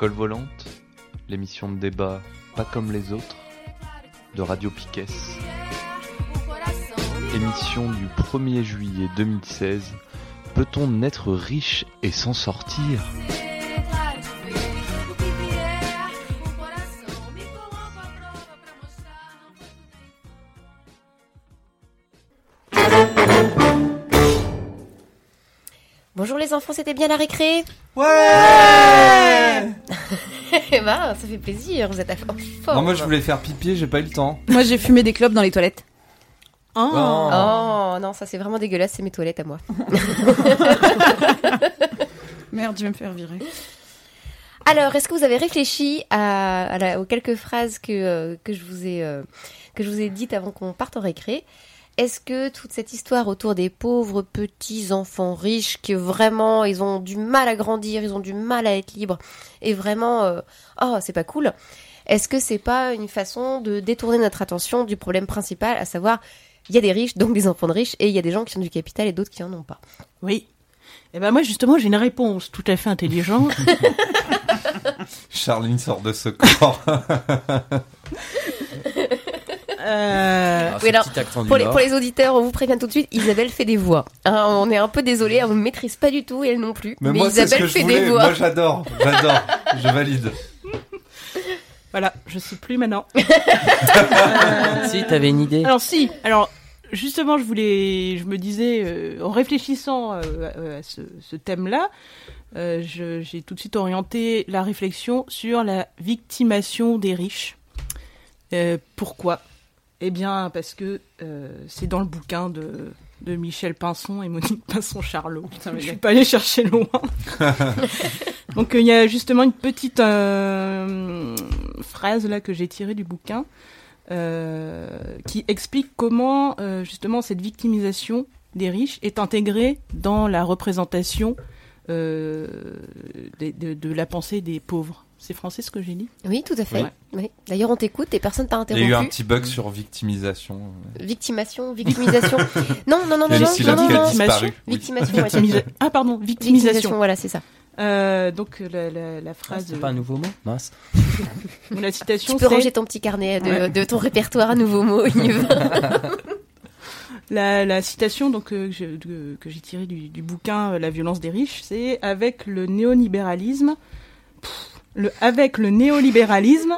École volante, l'émission de débat pas comme les autres, de Radio Piquet. Émission du 1er juillet 2016. Peut-on naître riche et s'en sortir? Les enfants, c'était bien la récré Ouais Eh ben, ça fait plaisir, vous êtes à forme. Non, moi je voulais faire pipi, j'ai pas eu le temps. Moi, j'ai fumé des clopes dans les toilettes. Oh. Oh non, ça c'est vraiment dégueulasse, c'est mes toilettes à moi. Merde, je vais me faire virer. Alors, est-ce que vous avez réfléchi à, à la- aux quelques phrases que, euh, que, je vous ai, euh, que je vous ai dites avant qu'on parte en récré? Est-ce que toute cette histoire autour des pauvres petits enfants riches, que vraiment ils ont du mal à grandir, ils ont du mal à être libres, et vraiment, euh, oh, c'est pas cool Est-ce que c'est pas une façon de détourner notre attention du problème principal, à savoir, il y a des riches, donc des enfants de riches, et il y a des gens qui ont du capital et d'autres qui en ont pas? Oui. Eh ben moi justement j'ai une réponse tout à fait intelligente. Charline sort de ce corps. Euh, Ah, Oui, alors, Pour les, Nord. pour les auditeurs, on vous prévient tout de suite, Isabelle fait des voix. Hein, on est un peu désolé, elle ne maîtrise pas du tout et elle non plus. Mais, Mais, moi Isabelle fait voulais. des voix. Moi j'adore, j'adore, je valide. voilà, je sais plus maintenant. Si, t'avais une idée. Alors si, alors justement je voulais, je me disais euh, en réfléchissant euh, à, ce, ce thème-là, euh, je- j'ai tout de suite orienté la réflexion sur la victimation des riches. Euh, pourquoi? Eh bien parce que euh, c'est dans le bouquin de de Michel Pinson et Monique Pinson-Charlot. Je suis pas allée chercher loin. Donc euh, il y a justement une petite euh, phrase là que j'ai tirée du bouquin qui explique comment justement cette victimisation des riches est intégrée dans la représentation euh, de la pensée des pauvres. C'est français ce que j'ai dit Oui, tout à fait. Ouais. Oui. D'ailleurs, on t'écoute et personne t'a Il y a eu un interrompu. petit bug sur victimisation. Victimation, victimisation. non, non, non, non, non, non, non. disparu. Oui. Victimation, ouais, Ah pardon, victimisation. Victimisation, voilà, c'est ça. Euh, donc la, la, la Ah, phrase, c'est pas un nouveau mot Mince. la citation, Tu peux ranger ton petit carnet de, Ouais. de ton répertoire à nouveaux mots. La, la citation donc euh, que je- de- que j'ai tirée du, du bouquin euh, La violence des riches, c'est avec le néolibéralisme, le, avec le néolibéralisme,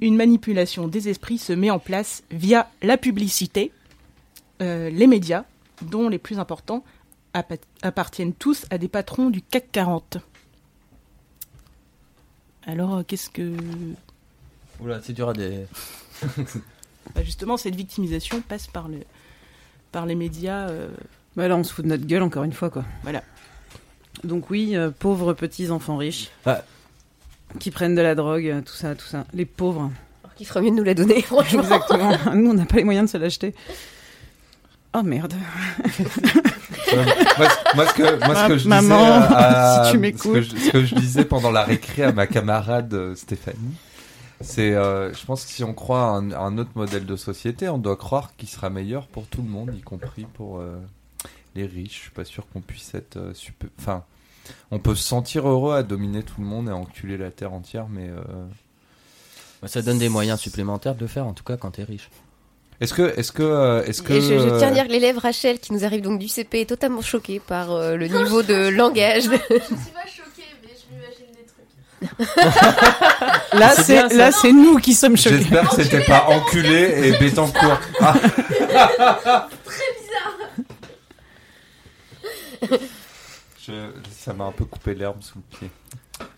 une manipulation des esprits se met en place via la publicité, euh, les médias, dont les plus importants appa- appartiennent tous à des patrons du CAC 40. Alors, euh, qu'est-ce que... Oula, c'est dur à des. bah, justement, cette victimisation passe par, le, par les médias. euh, Bah là, on se fout de notre gueule encore une fois, quoi. Voilà. Donc oui, euh, pauvres petits enfants riches. Ah. Qui prennent de la drogue, euh, tout ça, tout ça. Les pauvres. Alors qu'il ferait mieux de nous la donner, franchement. Exactement. Nous, on n'a pas les moyens de se l'acheter. Oh merde. Euh, moi, ce- moi, ce que, moi, ce que je Maman, disais, à- si tu ce m'écoutes. que, je, ce que je disais pendant la récré à ma camarade euh, Stéphanie, c'est, euh, je pense que si on croit à un, à un autre modèle de société, on doit croire qu'il sera meilleur pour tout le monde, y compris pour euh, les riches. Je suis pas sûr qu'on puisse être euh, super. Enfin, on peut se sentir heureux à dominer tout le monde et à enculer la terre entière, mais euh, Bah, Ça donne des moyens supplémentaires de le faire, en tout cas quand t'es riche. est-ce que, est-ce que, euh, est-ce que, Et je, je tiens à euh, dire que l'élève Rachel, qui nous arrive donc du CP, est totalement choquée par euh, le niveau de langage. Je suis pas choquée, mais je m'imagine des trucs. Là, C'est là, c'est nous qui sommes choqués. J'espère que c'était pas enculé et Bétancourt. Ah, Je- ça m'a un peu coupé l'herbe sous le pied.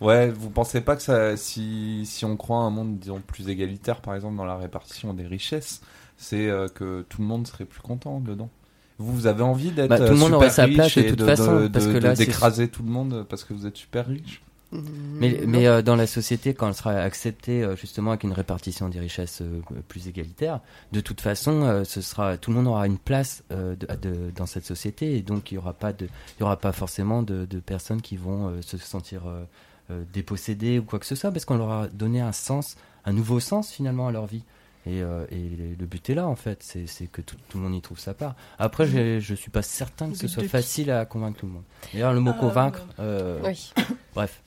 Ouais, vous pensez pas que ça, si, si on croit à un monde, disons, plus égalitaire, par exemple, dans la répartition des richesses, c'est euh, que tout le monde serait plus content dedans? Vous, vous avez envie d'être Bah, tout le euh, monde super aurait sa riche place de et toute de- façon, de- parce de- que là, de- c'est- d'écraser tout le monde parce que vous êtes super riche? Mais, mais euh, dans la société, quand elle sera acceptée euh, justement avec une répartition des richesses euh, plus égalitaire, de toute façon, ce sera tout le monde aura une place de- de- dans cette société et donc il y aura pas de, il y aura pas forcément de, de personnes qui vont se sentir dépossédées ou quoi que ce soit parce qu'on leur a donné un sens, un nouveau sens finalement à leur vie. Et, euh, et le but est là en fait, c'est que tout, tout le monde y trouve sa part. Après, j'ai- je suis pas certain que ce but soit facile à convaincre tout le monde. D'ailleurs, le mot Euh, convaincre, euh, Oui. Bref.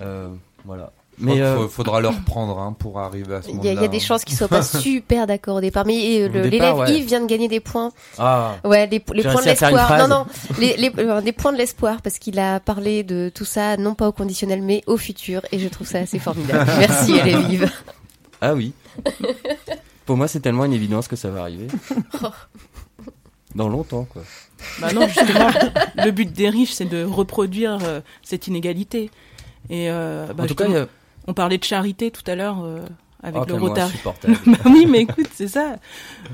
Euh, Voilà. Mais euh, faut- faudra le reprendre hein, pour arriver à ce Il moment-là. il y a des hein. chances qu'ils soient pas super d'accord au départ. Mais l'élève ouais. Yves vient de gagner des points. ah, Ouais, les, les points de l'espoir. Non, non, les, les, euh, des points de l'espoir parce qu'il a parlé de tout ça, non pas au conditionnel, mais au futur. Et je trouve ça assez formidable. Merci, élève Yves. ah oui. Pour moi, c'est tellement une évidence que ça va arriver. Dans longtemps, quoi. Bah non, justement, le but des riches, c'est de reproduire euh, cette inégalité. Et euh, bah, en tout cas, a- on parlait de charité tout à l'heure euh, avec Oh, le Rotary. bah oui, mais écoute, c'est ça.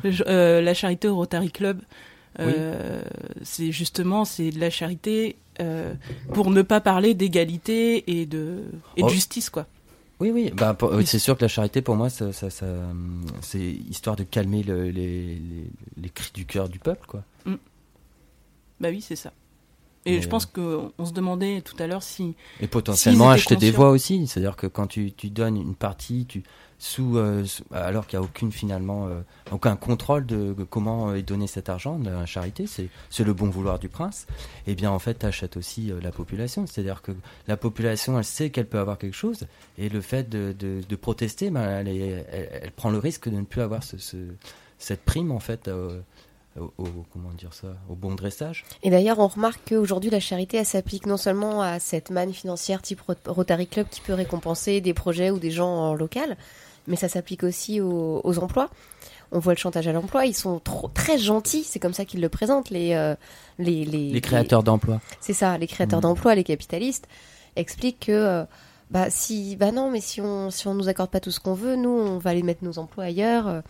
Euh, la charité au Rotary Club, euh, c'est justement c'est de la charité euh, pour ne pas parler d'égalité et de et de Oh. justice quoi. Oui, oui. Bah, pour- euh, c'est sûr que la charité, pour moi, ça, ça, ça, hum, c'est histoire de calmer le- les, les, les cris du cœur du peuple, quoi. Bah oui, c'est ça. Et Mais, je pense que on se demandait tout à l'heure si Et potentiellement acheter des conscients. voix aussi. C'est-à-dire que quand tu, tu donnes une partie, tu euh, sous- alors qu'il n'y a aucune finalement euh, aucun contrôle de, comment est donné cet argent de la charité, c'est le bon vouloir du prince. Et bien en fait, tu achètes aussi euh, la population. C'est-à-dire que la population, elle sait qu'elle peut avoir quelque chose, et le fait de, de, protester, ben, elle, elle, prend le risque de ne plus avoir ce, ce- cette prime en fait. euh, au, au- comment dire ça au bon dressage Et d'ailleurs, on remarque qu'aujourd'hui, la charité, elle s'applique non seulement à cette manne financière type Rot- Rotary Club qui peut récompenser des projets ou des gens en local, mais ça s'applique aussi aux, aux emplois. On voit le chantage à l'emploi, ils sont trop, très gentils, c'est comme ça qu'ils le présentent, les, euh, les, les, les créateurs d'emplois c'est ça, les créateurs Mhm. d'emplois, les capitalistes, expliquent que, euh, bah, si, bah non, mais si on, si on nous accorde pas tout ce qu'on veut, nous, on va aller mettre nos emplois ailleurs. euh,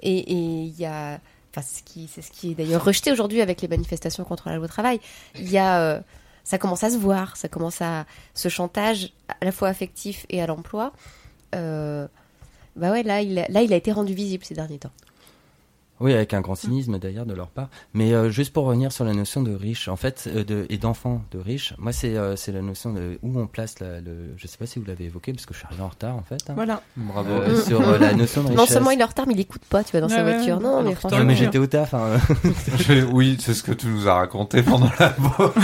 Et y a, enfin, c'est ce qui, c'est ce qui est d'ailleurs rejeté aujourd'hui avec les manifestations contre la loi travail. Il y a, euh, ça commence à se voir, ça commence à, ce chantage à la fois affectif et à l'emploi. Euh, bah ouais, là, il a, là, il a été rendu visible ces derniers temps. Oui, avec un grand cynisme d'ailleurs de leur part. Mais euh, juste pour revenir sur la notion de riche, en fait, euh, de, et d'enfant de riche, moi c'est euh, c'est la notion de où on place la, le. Je sais pas si vous l'avez évoqué parce que je suis arrivé en retard en fait. hein. Voilà. Bravo. Euh, sur euh, la notion de richesse. Non seulement il est en retard, mais il écoute pas, tu vois, dans sa Ouais, voiture. ouais. Non, mais franchement. Non, mais j'étais au taf. hein. Je- oui, c'est ce que tu nous as raconté pendant la pause.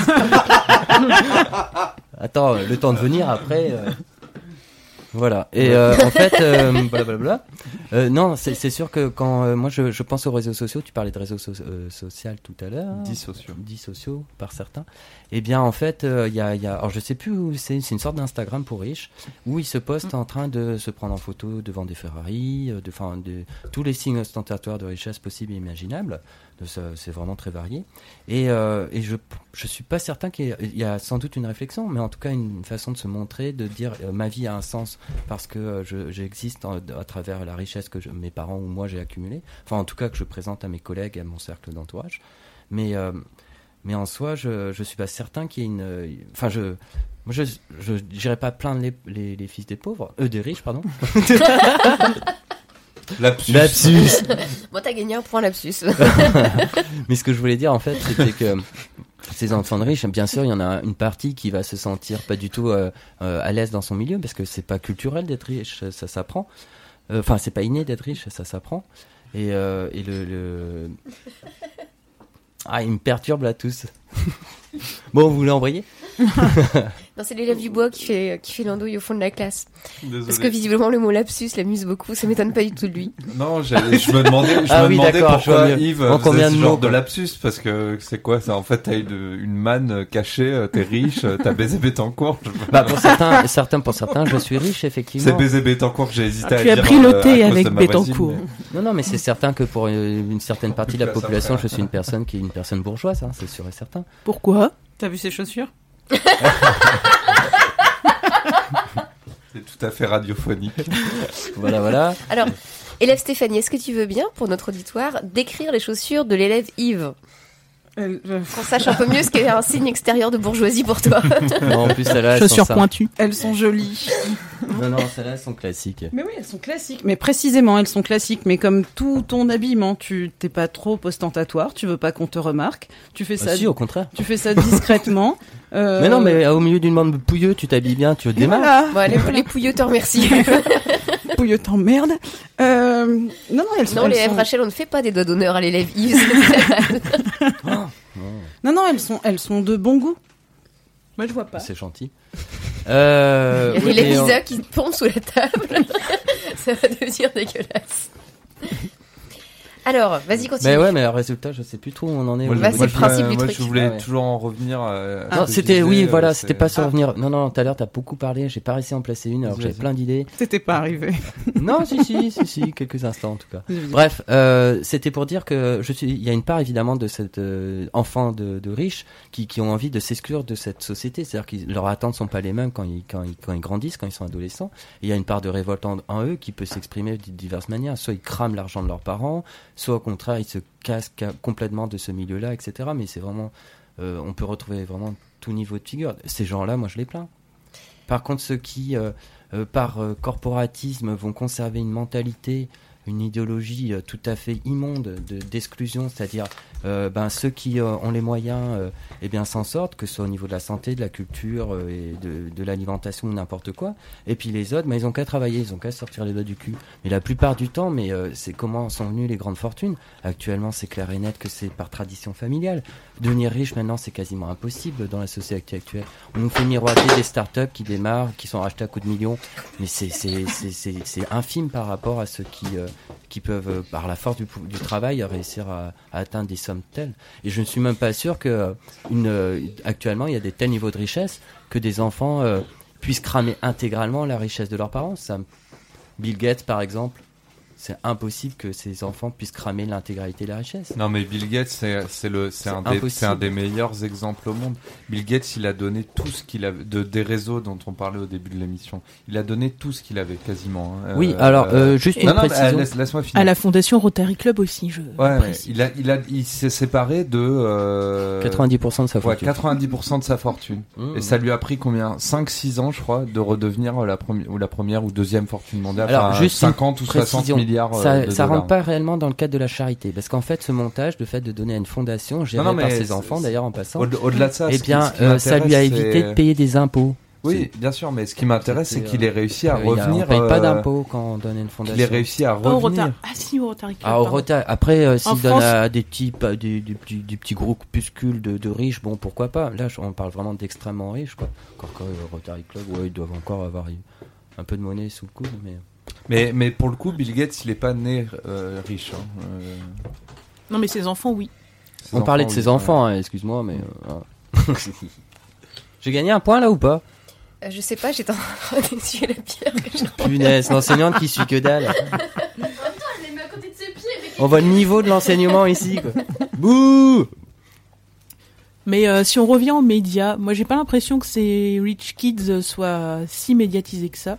Attends, le temps de venir après. Voilà. Et euh, en fait, euh, blablabla. Euh, non, c'est sûr que quand euh, moi je, je pense aux réseaux sociaux, tu parlais de réseaux so- euh, sociaux tout à l'heure. Dix sociaux. sociaux par certains. Eh bien, en fait, euh, il y, a, y a, alors je sais plus où c'est, c'est une sorte d'Instagram pour riches où ils se postent en train de se prendre en photo devant des Ferrari, de, enfin, de tous les signes ostentatoires de richesse possibles et imaginables. Ça, c'est vraiment très varié. Et, euh, je, je suis pas certain qu'il y a sans doute une réflexion, mais en tout cas une façon de se montrer, de dire euh, ma vie a un sens parce que euh, je, j'existe à travers la richesse que mes parents ou moi j'ai accumulée. Enfin, en tout cas que je présente à mes collègues et à mon cercle d'entourage. Mais euh, en soi, je je suis pas certain qu'il y ait une. euh, Enfin, je je dirais pas plaindre les, les fils des pauvres, eux des riches, pardon. Lapsus. Lapsus. Moi, t'as gagné un point lapsus. Mais ce que je voulais dire en fait, c'était que ces enfants de riches, bien sûr, il y en a une partie qui va se sentir pas du tout euh, euh, à l'aise dans son milieu parce que c'est pas culturel d'être riche, ça s'apprend. Euh, Enfin, c'est pas inné d'être riche, ça s'apprend. Et, euh, et le, le... Ah, il me perturbe là tous. Bon, vous voulez embrayer? Non, c'est l'élève du bois qui fait, qui fait l'andouille au fond de la classe. Désolé. Parce que visiblement, le mot lapsus l'amuse beaucoup. Ça m'étonne pas du tout de lui. Non, je me demandais, je Ah me oui, demandais d'accord, je pourquoi mieux. Yves En faisait combien ce de genre mots, de lapsus? Parce que c'est quoi ça? En fait, t'as une, une manne cachée, euh, t'es riche, euh, t'as baisé Bétancourt. je- Bah pour certains, certains pour certains, je suis riche C'est effectivement. baiser Bétancourt que j'ai hésité Ah, à tu as dire. pris le euh, thé avec voisine, Bétancourt. mais- Non non, mais c'est certain que pour une, une certaine partie de la population, je suis une personne qui est une personne bourgeoise, hein, c'est sûr et certain. Pourquoi T'as vu ses chaussures C'est tout à fait radiophonique. Voilà voilà. Alors, élève Stéphanie, est-ce que tu veux bien, pour notre auditoire, décrire les chaussures de l'élève Yves? Elle- euh, Qu'on sache un peu mieux ce qu'est un signe extérieur de bourgeoisie pour toi. Non, en plus celles-là, elles sont Chaussures ça. pointues. Elles sont jolies. Non non, celles-là elles sont classiques. Mais oui, elles sont classiques. Mais précisément, elles sont classiques. Mais comme tout ton habillement, tu t'es pas trop ostentatoire. Tu veux pas qu'on te remarque. Tu fais Ah, ça. si, au contraire. Tu fais ça discrètement. Euh, Mais non, mais au milieu d'une bande pouilleux, tu t'habilles bien, tu démarres. Voilà. Bon, les, les pouilleux te remercient. Pouilleux t'emmerde. Euh, non, non, elles sont. non, elles l'élève sont- Rachel, on ne fait pas des doigts d'honneur à l'élève Yves. mal. Non, non, elles sont, elles sont de bon goût. Moi, je vois pas. C'est gentil. Euh, Il y oui, a on- Lisa qui tombe sous la table. Ça va devenir dégueulasse. Alors, vas-y, continue. Mais ouais, mais le résultat, je sais plus trop où on en est. Moi, Bah, c'est le principe du moi, truc. je voulais Ah ouais. toujours en revenir. euh, à Non, c'était oui, voilà, c'était pas sur Ah. revenir. Non, non, tout à l'heure t'as beaucoup parlé. J'ai pas réussi à en placer une, alors que j'avais plein d'idées. C'était pas arrivé. non, si, si, si, si, quelques instants en tout cas. Bref, euh, c'était pour dire que je suis. Il y a une part évidemment de cet euh, enfant de, de riches qui, qui ont envie de s'exclure de cette société. C'est-à-dire que leurs attentes sont pas les mêmes quand ils, quand ils, quand ils grandissent, quand ils sont adolescents. Et il y a une part de révolte en, en eux qui peut s'exprimer de diverses manières. Soit ils crament l'argent de leurs parents, soit au contraire ils se cassent ca- complètement de ce milieu-là, etc. Mais c'est vraiment, euh, on peut retrouver vraiment tout niveau de figure. Ces gens-là, moi je les plains. Par contre, ceux qui, euh, euh, par corporatisme, vont conserver une mentalité, une idéologie tout à fait immonde de- d'exclusion, c'est-à-dire euh, ben, ceux qui euh, ont les moyens euh, eh bien s'en sortent, que ce soit au niveau de la santé, de la culture et de, de l'alimentation ou n'importe quoi. Et puis les autres, ben, ils ont qu'à travailler, ils ont qu'à sortir les doigts du cul. Mais la plupart du temps, mais c'est comment sont venues les grandes fortunes. Actuellement, c'est clair et net que c'est par tradition familiale. Devenir riche maintenant, c'est quasiment impossible dans la société actuelle. On nous fait miroiter des startups qui démarrent, qui sont rachetées à coups de millions, mais c'est infime par rapport à ceux qui qui peuvent par la force du travail réussir à, à atteindre des sommes Et je ne suis même pas sûr que euh, euh, actuellement il y a des tels niveaux de richesse que des enfants euh, puissent cramer intégralement la richesse de leurs parents. Bill Gates par exemple, c'est impossible que ces enfants puissent cramer l'intégralité de la richesse. Non mais Bill Gates c'est c'est le c'est un des impossible. c'est un des meilleurs exemples au monde. Bill Gates il a donné tout ce qu'il avait de des réseaux dont on parlait au début de l'émission. Il a donné tout ce qu'il avait quasiment. hein. Oui, Euh, alors euh, juste une non, non, précision. euh, laisse, laisse-moi finir. À la fondation Rotary Club aussi, je Ouais, il a il a il s'est séparé de euh, 90% de sa ouais, fortune. 90% de sa fortune. Mmh. Et ça lui a pris combien? 5 6 ans je crois de redevenir la première ou la première ou deuxième fortune mondiale. Alors, Enfin, juste une 50 ou 60 précision. Milliards euh, ça, de ça dollars. rentre pas réellement dans le cadre de la charité, parce qu'en fait, ce montage, le fait de donner à une fondation gérée Non, non, par ses enfants, d'ailleurs en passant, Au- Au-delà de ça, eh ce qui- bien, ce qui euh, ça lui a évité de payer des impôts. Oui, bien sûr, mais ce qui m'intéresse, c'est C'était, qu'il ait réussi à Euh, il revenir. on paye pas euh, d'impôts quand on donne une fondation. ait réussi à Oh, au revenir. Rotary- Ah si, au Rotary Club. Ah, au retard. Après, euh, s'il donne France- à des petits, à des, des petits, des petits groupuscules de, de riches, bon, pourquoi pas. Là, on parle vraiment d'extrêmement riches, quoi. Encore que euh, Rotary Club, ouais, ils doivent encore avoir un peu de monnaie sous le coude, mais. Mais, mais pour le coup, Bill Gates, il est pas né euh, riche. hein. Euh, Non, mais ses enfants, oui. ses on parlait de ses oui, enfants, hein, excuse-moi, mais. euh. J'ai gagné un point là ou pas? Euh, je sais pas, j'étais en train d'essuyer la pierre que Punaise, l'enseignante qui suit que dalle. Elle les met à côté de ses pieds, mais On voit le niveau de l'enseignement ici, quoi. Bouh Mais euh, si on revient aux médias, moi j'ai pas l'impression que ces rich kids soient si médiatisés que ça.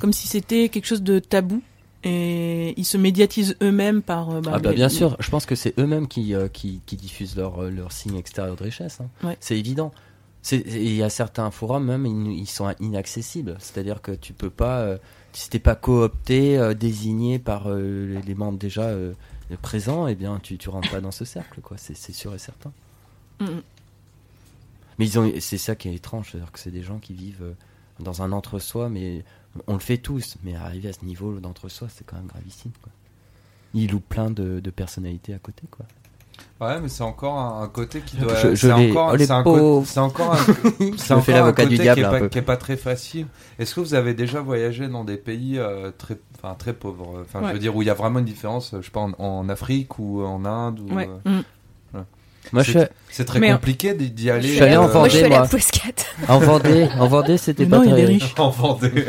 Comme si c'était quelque chose de tabou. Et ils se médiatisent eux-mêmes par... euh, bah, Ah bah les- bien sûr, je pense que c'est eux-mêmes qui, euh, qui, qui diffusent leur, euh, leur signe extérieur de richesse. hein. Ouais. C'est évident. Il y a certains forums même, ils, ils sont inaccessibles. C'est-à-dire que tu peux pas, euh, si t'es pas coopté, euh, désigné par les- les membres déjà présents, eh bien tu, tu rentres pas dans ce cercle, quoi. C'est sûr et certain. Mhm. Mais ils ont, c'est ça qui est étrange, c'est-à-dire que c'est des gens qui vivent dans un entre-soi, mais on le fait tous, mais arriver à ce niveau d'entre-soi, c'est quand même gravissime, quoi. Ils louent plein de, de personnalités à côté, quoi. Ouais, mais c'est encore un, un côté qui doit. Je- je c'est encore, oh, c'est un pauvres. côté- c'est encore un, Je fais l'avocat du diable qui est, un pas, peu. qui est pas très facile. Est-ce que vous avez déjà voyagé dans des pays euh, très, enfin très pauvres, enfin je veux dire où il y a vraiment une différence, je sais pas en, en Afrique ou en Inde ou. Ouais. euh, Moi, je C'est très Mais- compliqué d'y d'y aller. Je suis allé en euh, Moi, je suis Vendée, moi. En Vendée, en Vendée, c'était pas non, il très. est riche. en Vendée.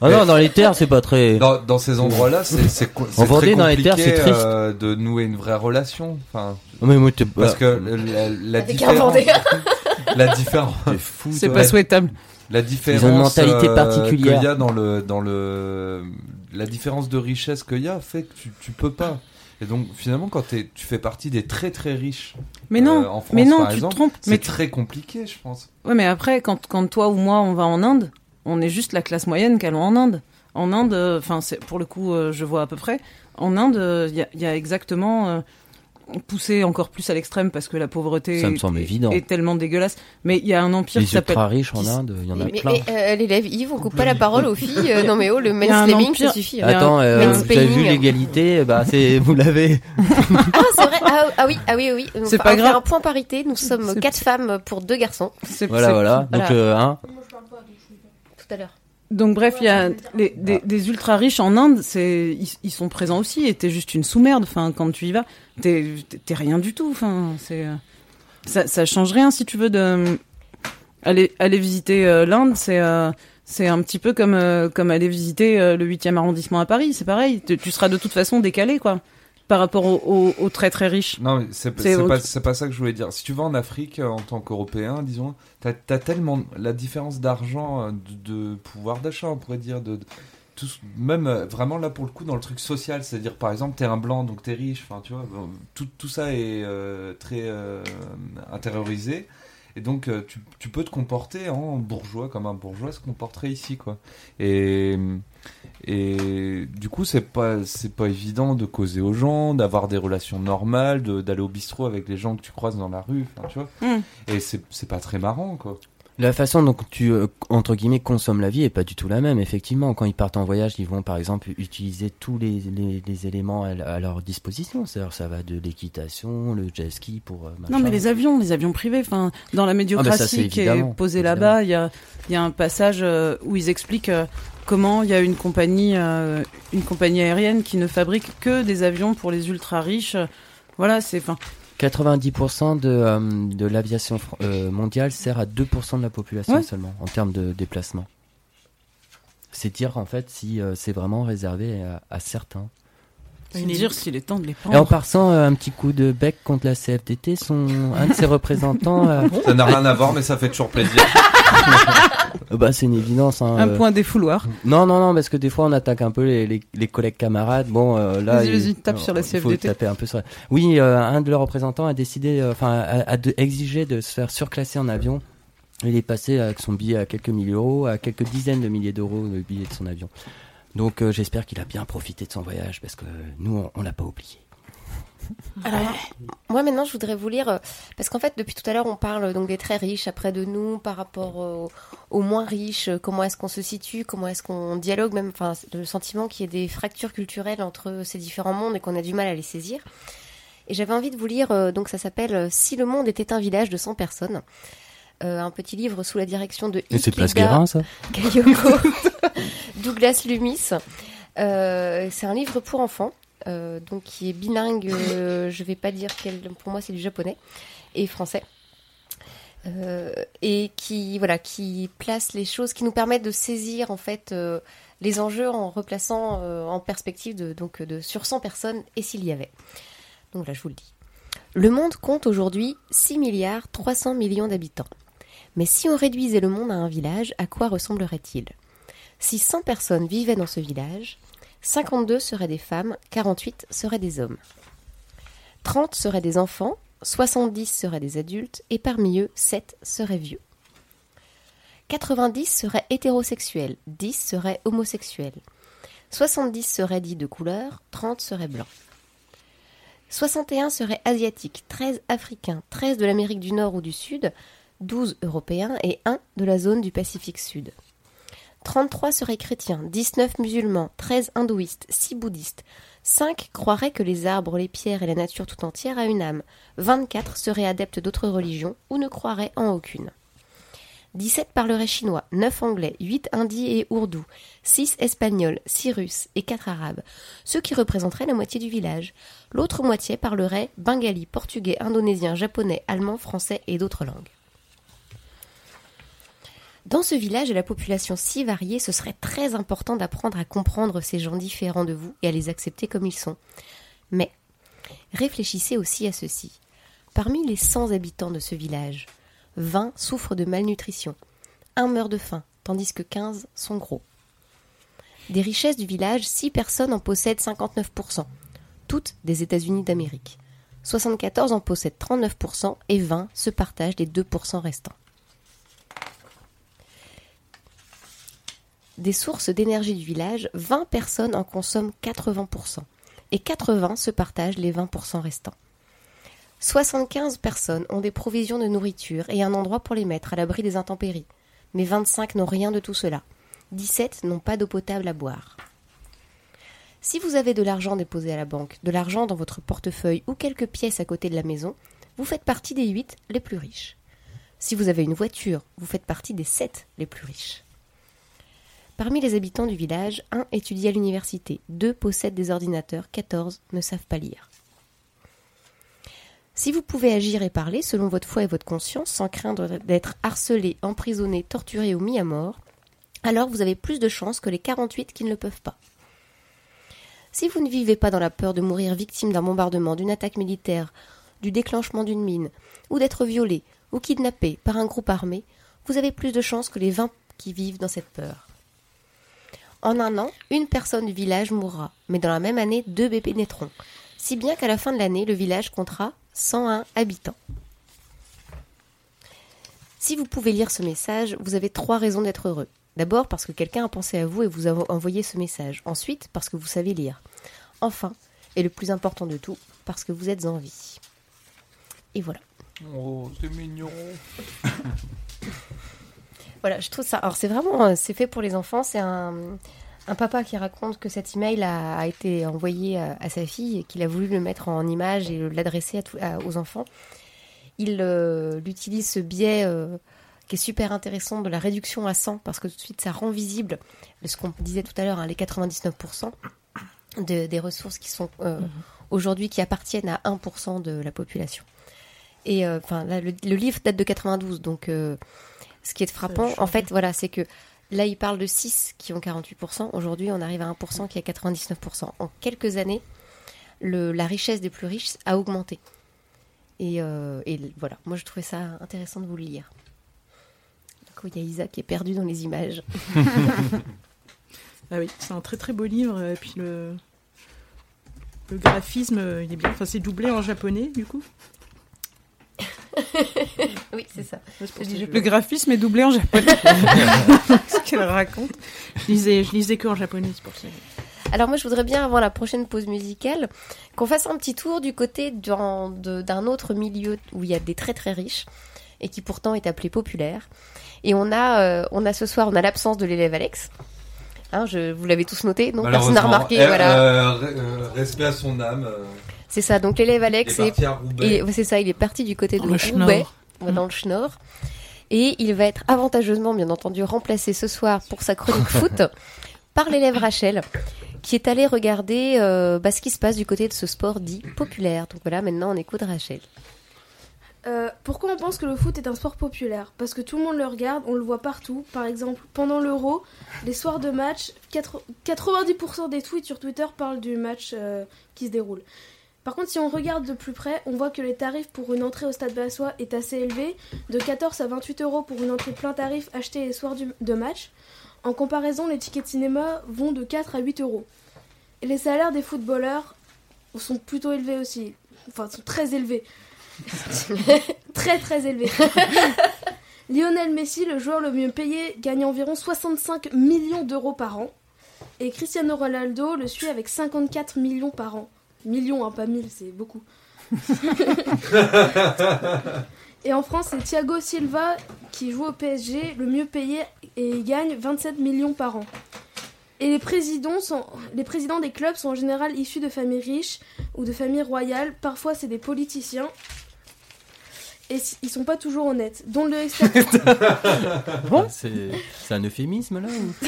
Ah non, dans les terres, c'est pas très. Dans, dans ces endroits-là, c'est c'est c'est Vendée, dans les compliqué terres, c'est triste. euh, de nouer une vraie relation. Enfin, Mais moi, t'es parce que la, la Avec un différence, Vendéen. la différence. C'est pas souhaitable. la différence Ils ont une mentalité euh, particulière. qu'il y a dans le dans le la différence de richesse qu'il y a fait que tu tu peux pas. Et donc finalement, quand tu fais partie des très très riches, Mais non, euh, en France mais non, par tu exemple, te trompes. c'est Mais tu- très compliqué, je pense. Ouais, mais après, quand, quand toi ou moi, on va en Inde, on est juste la classe moyenne qu'allons en Inde. En Inde, enfin, c'est pour le coup, euh, je vois à peu près. En Inde, il y, a, y a exactement euh, poussé encore plus à l'extrême parce que la pauvreté Ça me est- semble est, évident. est tellement dégueulasse. Mais il y a un empire Les qui s'appelle. ultra riches en Inde, il y en a Mais, plein. mais, euh, l'élève Yves, on coupe pas la parole aux filles. euh, non mais oh, le mansplaining, ça suffit. hein. Attends, euh, vous avez vu l'égalité? Bah, c'est vous l'avez. Ah, c'est vrai. Ah, ah oui, ah oui, oui. oui. C'est pas faire grave. un point parité. Nous sommes quatre femmes pour deux garçons. Voilà, voilà. Donc, euh, hein. moi je parle pas, donc je suis. tout à l'heure. Donc bref, il y a les, des, des ultra riches en Inde, c'est ils, ils sont présents aussi. Et t'es juste une sous-merde. Enfin, quand tu y vas, t'es rien du tout. Enfin, c'est ça, ça change rien si tu veux de aller aller visiter euh, l'Inde. C'est euh, c'est un petit peu comme euh, comme aller visiter le 8e arrondissement à Paris. C'est pareil. Tu, tu seras de toute façon décalé quoi par rapport aux, très très riches. Non, c'est pas, c'est pas ça que je voulais dire. Si tu vas en Afrique en tant qu'Européen, disons, t'as as tellement la différence d'argent, de, de pouvoir d'achat, on pourrait dire, de, de- tout, même euh, vraiment là pour le coup dans le truc social, c'est-à-dire par exemple t'es un blanc donc t'es riche, enfin tu vois, tout, tout ça est euh, très euh, intériorisé. Et donc, euh, tu, tu peux te comporter en bourgeois comme un bourgeois se comporterait ici, quoi. Et, et du coup, c'est pas, c'est pas évident de causer aux gens, d'avoir des relations normales, d'aller au bistrot avec les gens que tu croises dans la rue, tu vois. Mm. Et c'est, c'est pas très marrant, quoi. La façon dont tu, euh, entre guillemets, consommes la vie est pas du tout la même. Effectivement, quand ils partent en voyage, ils vont par exemple utiliser tous les, les, les éléments à, à leur disposition. C'est-à-dire, ça va de l'équitation, le jet ski pour. euh, Non, mais les avions, les avions privés, enfin, dans la médiocratie Ah, bah ça, c'est qui est posée là-bas, il y a, y a un passage euh, où ils expliquent euh, comment il y a une compagnie, euh, une compagnie aérienne qui ne fabrique que des avions pour les ultra riches. Voilà, c'est, enfin, 90% de, euh, de l'aviation euh, mondiale sert à 2% de la population Ouais. seulement en termes de déplacement. C'est dire en fait si euh, c'est vraiment réservé à, à certains. c'est Une dire s'il est temps de les Et en prendre. passant euh, un petit coup de bec contre la CFDT, son un de ses représentants, euh, Ça n'a rien à voir, mais ça fait toujours plaisir. bah c'est une évidence. Hein, Un euh. point défouloir. Non non non parce que des fois on attaque un peu les, les, les collègues camarades. Bon euh, là Vas-y, vas-y, tape sur la faut CFDT. taper un peu sur. Oui, euh, un de leurs représentants a décidé, enfin a, a de- exigé de se faire surclasser en avion. Il est passé avec son billet à quelques milliers d'euros, à quelques dizaines de milliers d'euros le billet de son avion. Donc j'espère qu'il a bien profité de son voyage parce que nous on, on l'a pas oublié. Alors, moi maintenant, je voudrais vous lire, euh, parce qu'en fait, depuis tout à l'heure, on parle euh, donc des très riches après de nous par rapport aux, aux moins riches, euh, comment est-ce qu'on se situe, comment est-ce qu'on dialogue, même, enfin, le sentiment qu'il y ait des fractures culturelles entre ces différents mondes et qu'on a du mal à les saisir. Et j'avais envie de vous lire, euh, donc ça s'appelle euh, Si le monde était un village de 100 personnes. Euh, un petit livre sous la direction de Place Itlida Guérin ça? Kayoko, Douglas Lumis. Euh, c'est un livre pour enfants, euh, donc qui est bilingue. euh, je vais pas dire quel, pour moi c'est du japonais et français. Euh, et qui voilà qui place les choses qui nous permettent de saisir en fait euh, les enjeux en replaçant euh, en perspective de donc de sur 100 personnes et s'il y avait donc là je vous le dis le monde compte aujourd'hui 6 milliards 300 millions d'habitants mais si on réduisait le monde à un village à quoi ressemblerait-il? Si 100 personnes vivaient dans ce village 52 seraient des femmes 48 seraient des hommes 30 seraient des enfants 70 seraient des adultes et parmi eux 7 seraient vieux. 90 seraient hétérosexuels, 10 seraient homosexuels. 70 seraient dits de couleur, 30 seraient blancs. 61 seraient asiatiques, 13 africains, 13 de l'Amérique du Nord ou du Sud, 12 européens et 1 de la zone du Pacifique Sud. 33 seraient chrétiens, 19 musulmans, 13 hindouistes, 6 bouddhistes, 5 croiraient que les arbres, les pierres et la nature tout entière a une âme. 24 seraient adeptes d'autres religions ou ne croiraient en aucune. 17 parleraient chinois, 9 anglais, 8 hindis et ourdous, 6 espagnols, 6 russes et 4 arabes, ceux qui représenteraient la moitié du village. L'autre moitié parlerait bengali, portugais, indonésien, japonais, allemand, français et d'autres langues. Dans ce village et la population si variée, ce serait très important d'apprendre à comprendre ces gens différents de vous et à les accepter comme ils sont. Mais réfléchissez aussi à ceci. Parmi les 100 habitants de ce village, 20 souffrent de malnutrition, un meurt de faim, tandis que 15 sont gros. Des richesses du village, 6 personnes en possèdent 59%, toutes des États-Unis d'Amérique. 74 en possèdent 39% et 20 se partagent les 2% restants. Des sources d'énergie du village, 20 personnes en consomment 80% et 80 se partagent les 20% restants. 75 personnes ont des provisions de nourriture et un endroit pour les mettre à l'abri des intempéries, mais 25 n'ont rien de tout cela. 17 n'ont pas d'eau potable à boire. Si vous avez de l'argent déposé à la banque, de l'argent dans votre portefeuille ou quelques pièces à côté de la maison, vous faites partie des 8 les plus riches. Si vous avez une voiture, vous faites partie des 7 les plus riches. Parmi les habitants du village, un étudie à l'université, deux possèdent des ordinateurs, 14 ne savent pas lire. Si vous pouvez agir et parler selon votre foi et votre conscience sans craindre d'être harcelé, emprisonné, torturé ou mis à mort, alors vous avez plus de chances que les 48 qui ne le peuvent pas. Si vous ne vivez pas dans la peur de mourir victime d'un bombardement, d'une attaque militaire, du déclenchement d'une mine, ou d'être violé ou kidnappé par un groupe armé, vous avez plus de chances que les 20 qui vivent dans cette peur. En un an, une personne du village mourra, mais dans la même année, deux bébés naîtront, si bien qu'à la fin de l'année, le village comptera 101 habitants. Si vous pouvez lire ce message, vous avez trois raisons d'être heureux. D'abord parce que quelqu'un a pensé à vous et vous a envoyé ce message. Ensuite parce que vous savez lire. Enfin, et le plus important de tout, parce que vous êtes en vie. Et voilà. Oh, c'est mignon. Voilà, je trouve ça. Alors c'est vraiment, euh, c'est fait pour les enfants. C'est un, un papa qui raconte que cet email a, a été envoyé à, à sa fille et qu'il a voulu le mettre en image et l'adresser aux enfants. Il, euh, il utilise ce biais euh, qui est super intéressant de la réduction à 100 parce que tout de suite ça rend visible ce qu'on disait tout à l'heure, hein, les 99% de- des ressources qui sont euh, aujourd'hui qui appartiennent à 1% de la population. Et euh, enfin le, le livre date de 92, donc euh, ce qui est frappant, en fait, voilà, c'est que là, il parle de 6 qui ont 48%. Aujourd'hui, on arrive à 1% qui a 99%. En quelques années, le, la richesse des plus riches a augmenté. Et, euh, et voilà, moi, je trouvais ça intéressant de vous le lire. Du coup, il y a Isa qui est perdue dans les images. Ah oui, c'est un très très beau livre. Et puis le, le graphisme, il est bien. Enfin, c'est doublé en japonais, du coup. Oui, c'est ça. Je dis Le graphisme est doublé en japonais. Ce qu'elle raconte? Je lisais, je lisais que en japonais, c'est pour ça. Alors moi, je voudrais bien, avant la prochaine pause musicale, qu'on fasse un petit tour du côté d'un autre milieu où il y a des très très riches et qui pourtant est appelé populaire. Et on a, euh, on a ce soir, on a l'absence de l'élève Alex. Hein, je, vous l'avez tous noté, non Personne n'a remarqué, Eh, voilà. euh, euh, respect à son âme. euh, C'est ça, donc l'élève Alex est est parti à Roubaix. Et ouais, c'est ça, il est parti du côté de le Roubaix, dans le Schnorr. Et il va être avantageusement, bien entendu, remplacé ce soir pour sa chronique foot par l'élève Rachel, qui est allée regarder euh, bah, ce qui se passe du côté de ce sport dit populaire. Donc voilà, maintenant on écoute Rachel. Euh, pourquoi on pense que le foot est un sport populaire? Parce que tout le monde le regarde, on le voit partout. Par exemple, pendant l'Euro, les soirs de match, 80 90% des tweets sur Twitter parlent du match euh, qui se déroule. Par contre, si on regarde de plus près, on voit que les tarifs pour une entrée au stade Bassois est assez élevé, de 14 à 28 euros pour une entrée plein tarif achetée les soirs du- de match. En comparaison, les tickets de cinéma vont de 4 à 8 euros. Et les salaires des footballeurs sont plutôt élevés aussi. Enfin, sont très élevés. très très élevés. Lionel Messi, le joueur le mieux payé, gagne environ 65 millions d'euros par an. Et Cristiano Ronaldo le suit avec 54 millions par an. Millions, hein, pas mille, c'est beaucoup. et en France, c'est Thiago Silva qui joue au PSG, le mieux payé, et il gagne 27 millions par an. Et les présidents, sont, les présidents des clubs sont en général issus de familles riches ou de familles royales. Parfois, c'est des politiciens. Et ils sont pas toujours honnêtes. Donc de l'extérieur, Ah, C'est c'est un euphémisme là ou...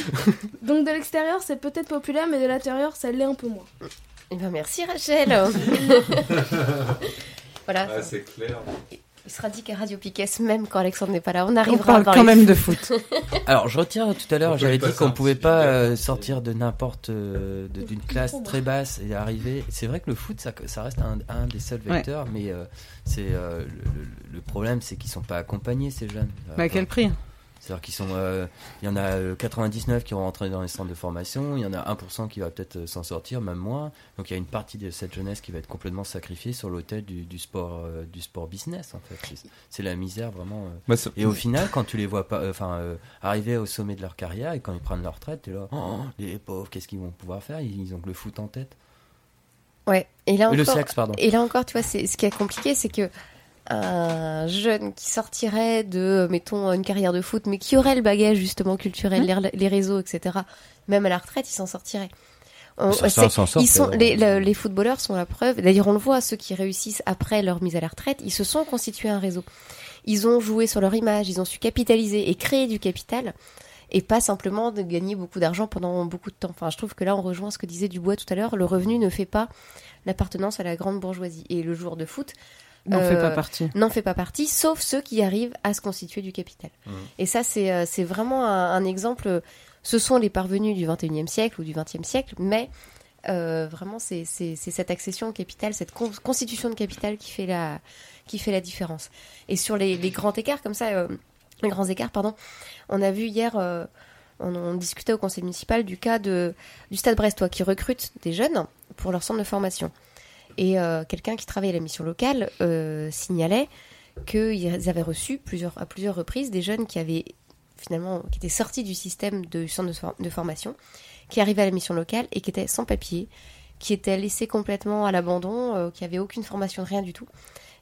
donc de l'extérieur, c'est peut-être populaire, mais de l'intérieur, ça l'est un peu moins. Eh ben merci Rachel. voilà, Ah, c'est clair. Il sera dit qu'à Radio Piquet, même quand Alexandre n'est pas là, on On arrivera parle à quand même de foot. Alors, je retire tout à On l'heure, j'avais dit qu'on pouvait pas euh, sortir de n'importe euh, d'une classe très basse et arriver. C'est vrai que le foot, ça, ça reste un, un des seuls Ouais. vecteurs, mais euh, c'est euh, le, le- le problème, c'est qu'ils sont pas accompagnés ces jeunes. Bah, à quel prix? C'est-à-dire qu'ils sont, euh, il y en a euh, 99 qui vont rentrer dans les centres de formation, il y en a 1% qui va peut-être euh, s'en sortir, même moins. Donc il y a une partie de cette jeunesse qui va être complètement sacrifiée sur l'autel du, du sport, euh, du sport business en fait. C'est- la misère vraiment. euh. Bah, Et au final, quand tu les vois pas, euh, enfin, euh, arriver au sommet de leur carrière et quand ils prennent leur retraite, t'es là, oh, les pauvres, qu'est-ce qu'ils vont pouvoir faire? Ils, ils ont que le foot en tête. Ouais, et là Et le encore, sexe, pardon. Et là encore, tu vois, c'est ce qui est compliqué, c'est que un jeune qui sortirait de, mettons, une carrière de foot, mais qui aurait le bagage justement culturel, les, les réseaux, etc. Même à la retraite, il s'en sortirait. On- Ça, ça, ils sont, les, le- les footballeurs sont la preuve. D'ailleurs, on le voit, ceux qui réussissent après leur mise à la retraite, ils se sont constitués un réseau. Ils ont joué sur leur image, ils ont su capitaliser et créer du capital. et pas simplement de gagner beaucoup d'argent pendant beaucoup de temps. Enfin, je trouve que là, on rejoint ce que disait Dubois tout à l'heure. Le revenu ne fait pas l'appartenance à la grande bourgeoisie. Et le joueur de foot N'en fait Euh, pas partie. n'en fait pas partie, sauf ceux qui arrivent à se constituer du capital. Mhm. Et ça, c'est euh, c'est vraiment un, un exemple. Ce sont les parvenus du 21e siècle ou du 20e siècle, mais euh, vraiment, c'est c'est- c'est cette accession au capital, cette con- constitution de capital qui fait la, qui fait la différence. Et sur les, les grands écarts, comme ça, euh, les grands écarts, pardon, on a vu hier, euh, on, on discutait au conseil municipal du cas de, du Stade Brestois qui recrute des jeunes pour leur centre de formation. Et euh, quelqu'un qui travaille à la mission locale euh, signalait qu'ils avaient reçu plusieurs, à plusieurs reprises des jeunes qui avaient finalement qui étaient sortis du système de centre de, for- de formation, qui arrivaient à la mission locale et qui étaient sans papier, qui étaient laissés complètement à l'abandon, euh, qui avaient aucune formation, rien du tout,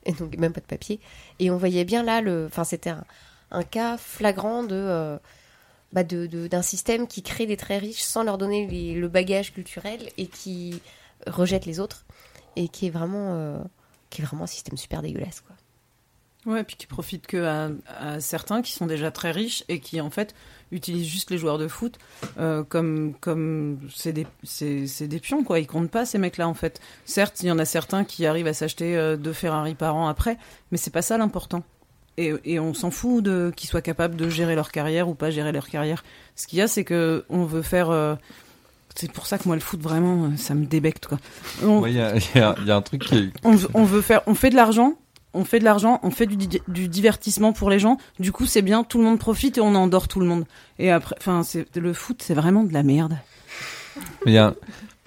et donc même pas de papier. Et on voyait bien là, enfin c'était un, cas flagrant bah, de- d'un système qui crée des très riches sans leur donner le bagage culturel et qui rejette les autres et qui est vraiment euh, qui est vraiment un système super dégueulasse quoi. Ouais, puis qui profite que à, certains qui sont déjà très riches et qui en fait utilisent juste les joueurs de foot euh, comme comme c'est des c'est des pions quoi. Ils comptent pas ces mecs-là en fait. Certes, il y en a certains qui arrivent à s'acheter euh, deux Ferrari par an après, mais c'est pas ça l'important. Et, et on s'en fout de qu'ils soient capables de gérer leur carrière ou pas gérer leur carrière. Ce qu'il y a, c'est que on veut faire. C'est pour ça que moi le foot vraiment euh, ça me débecte quoi. On- Ouais, Il y, a- y y un truc qui est- on, veut- on veut faire, on fait de l'argent, on fait de l'argent, on fait du, di- du divertissement pour les gens. Du coup, c'est bien, tout le monde profite et on endort tout le monde. Et après, enfin, le foot, c'est vraiment de la merde. Il y a,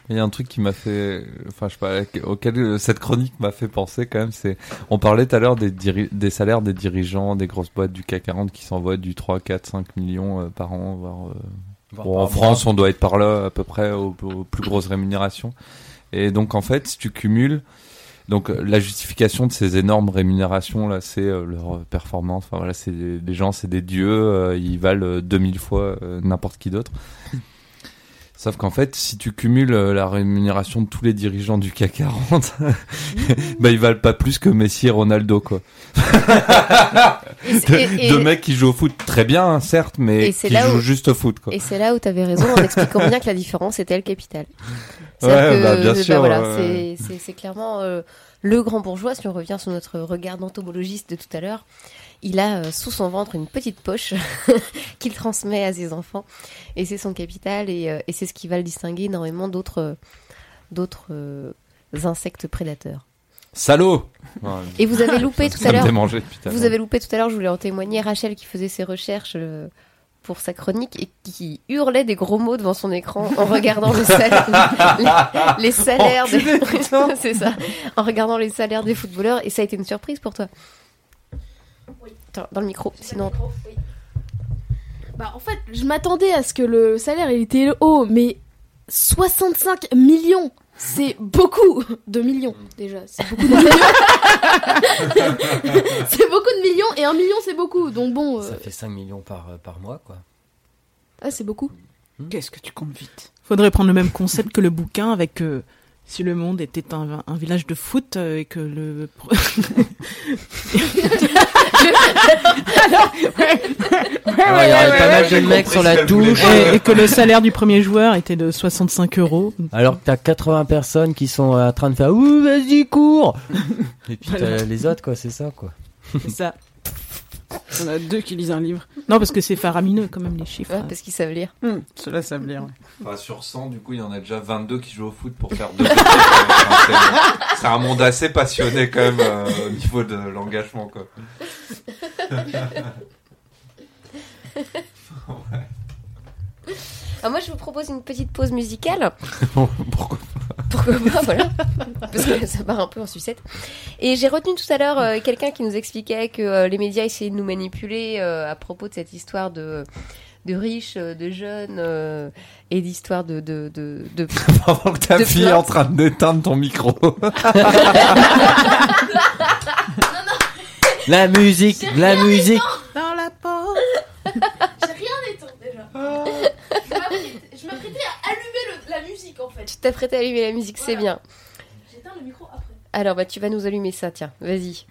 il y a un truc qui m'a fait, enfin, je sais pas, auquel euh, cette chronique m'a fait penser quand même, c'est, on parlait tout à l'heure des, salaires des dirigeants des grosses boîtes du CAC 40 qui s'envoient du 3, 4, 5 millions euh, par an, voire, euh, Voire bon, en. France, on doit être par là à peu près aux, aux plus grosses rémunérations. Et donc, en fait, si tu cumules, donc euh, la justification de ces énormes rémunérations là, c'est euh, leur performance. Enfin voilà, c'est des gens, c'est des dieux, euh, ils valent euh, 2000 fois n'importe qui d'autre. Sauf qu'en fait, si tu cumules euh, la rémunération de tous les dirigeants du CAC 40, bah ils valent pas plus que Messi et Ronaldo quoi. Et et- et- Deux mecs qui jouent au foot très bien, hein, certes, mais qui jouent où- juste au foot quoi. Et c'est là où tu avais raison en expliquant bien que la différence était le capital. Ouais, bah, bien sûr, voilà, c'est clairement euh, le grand bourgeois, si on revient sur notre regard d'entomologiste de tout à l'heure, il a euh, sous son ventre une petite poche qu'il transmet à ses enfants. Et c'est son capital et, euh, et c'est ce qui va le distinguer énormément d'autres d'autres euh, insectes prédateurs. Salaud Et vous avez loupé tout à l'heure. Vous avez loupé tout à l'heure, je voulais en témoigner, Rachel qui faisait ses recherches euh, pour sa chronique et qui hurlait des gros mots devant son écran en regardant le salaire, les, les salaires des... c'est ça, en regardant les salaires des footballeurs. Et ça a été une surprise pour toi. Oui. Attends, dans le micro, sinon. Bah en fait, je m'attendais à ce que le salaire il était haut, mais 65 millions, c'est beaucoup de millions déjà. C'est beaucoup de millions. c'est beaucoup de millions et un million c'est beaucoup. Donc bon, euh, Ça fait 5 millions par, euh, par mois, quoi. ah, c'est beaucoup. Qu'est-ce que tu comptes vite? Faudrait prendre le même concept que le bouquin avec euh, si le monde était un, un village de foot euh, et que le Alors, ouais, ouais, Alors, il y aurait pas mal de mecs sur la touche. et, et que le salaire du premier joueur était de 65 euros. Alors que t'as 80 personnes qui sont en train de faire Ouh, vas-y, cours Et puis t'as les autres, quoi, c'est ça, quoi. C'est ça. On a deux qui lisent un livre. Non, parce que c'est faramineux quand même les chiffres. Ouais, parce qu'ils savent lire. Hum, Cela savent lire. ouais. Enfin, sur 100, du coup, il y en a déjà 22 qui jouent au foot pour faire deux. c'est- un monde assez passionné quand même euh, au niveau de l'engagement, quoi. Ah, moi, je vous propose une petite pause musicale. Pourquoi Pourquoi pas, voilà. Parce que ça part un peu en sucette. Et j'ai retenu tout à l'heure euh, quelqu'un qui nous expliquait que euh, les médias essayaient de nous manipuler euh, à propos de cette histoire de, de riches, de jeunes euh, et d'histoire de, de, de, de- Pendant que ta De fille est en train d'éteindre ton micro. La musique, la musique Dans la porte. J'ai rien éteint déjà. je m'apprêtais- je m'apprêtais à allumer le- la musique en fait. Tu t'apprêtais à allumer la musique, c'est bien. J'éteins le micro après. Alors, bah, tu vas nous allumer ça, tiens, vas-y.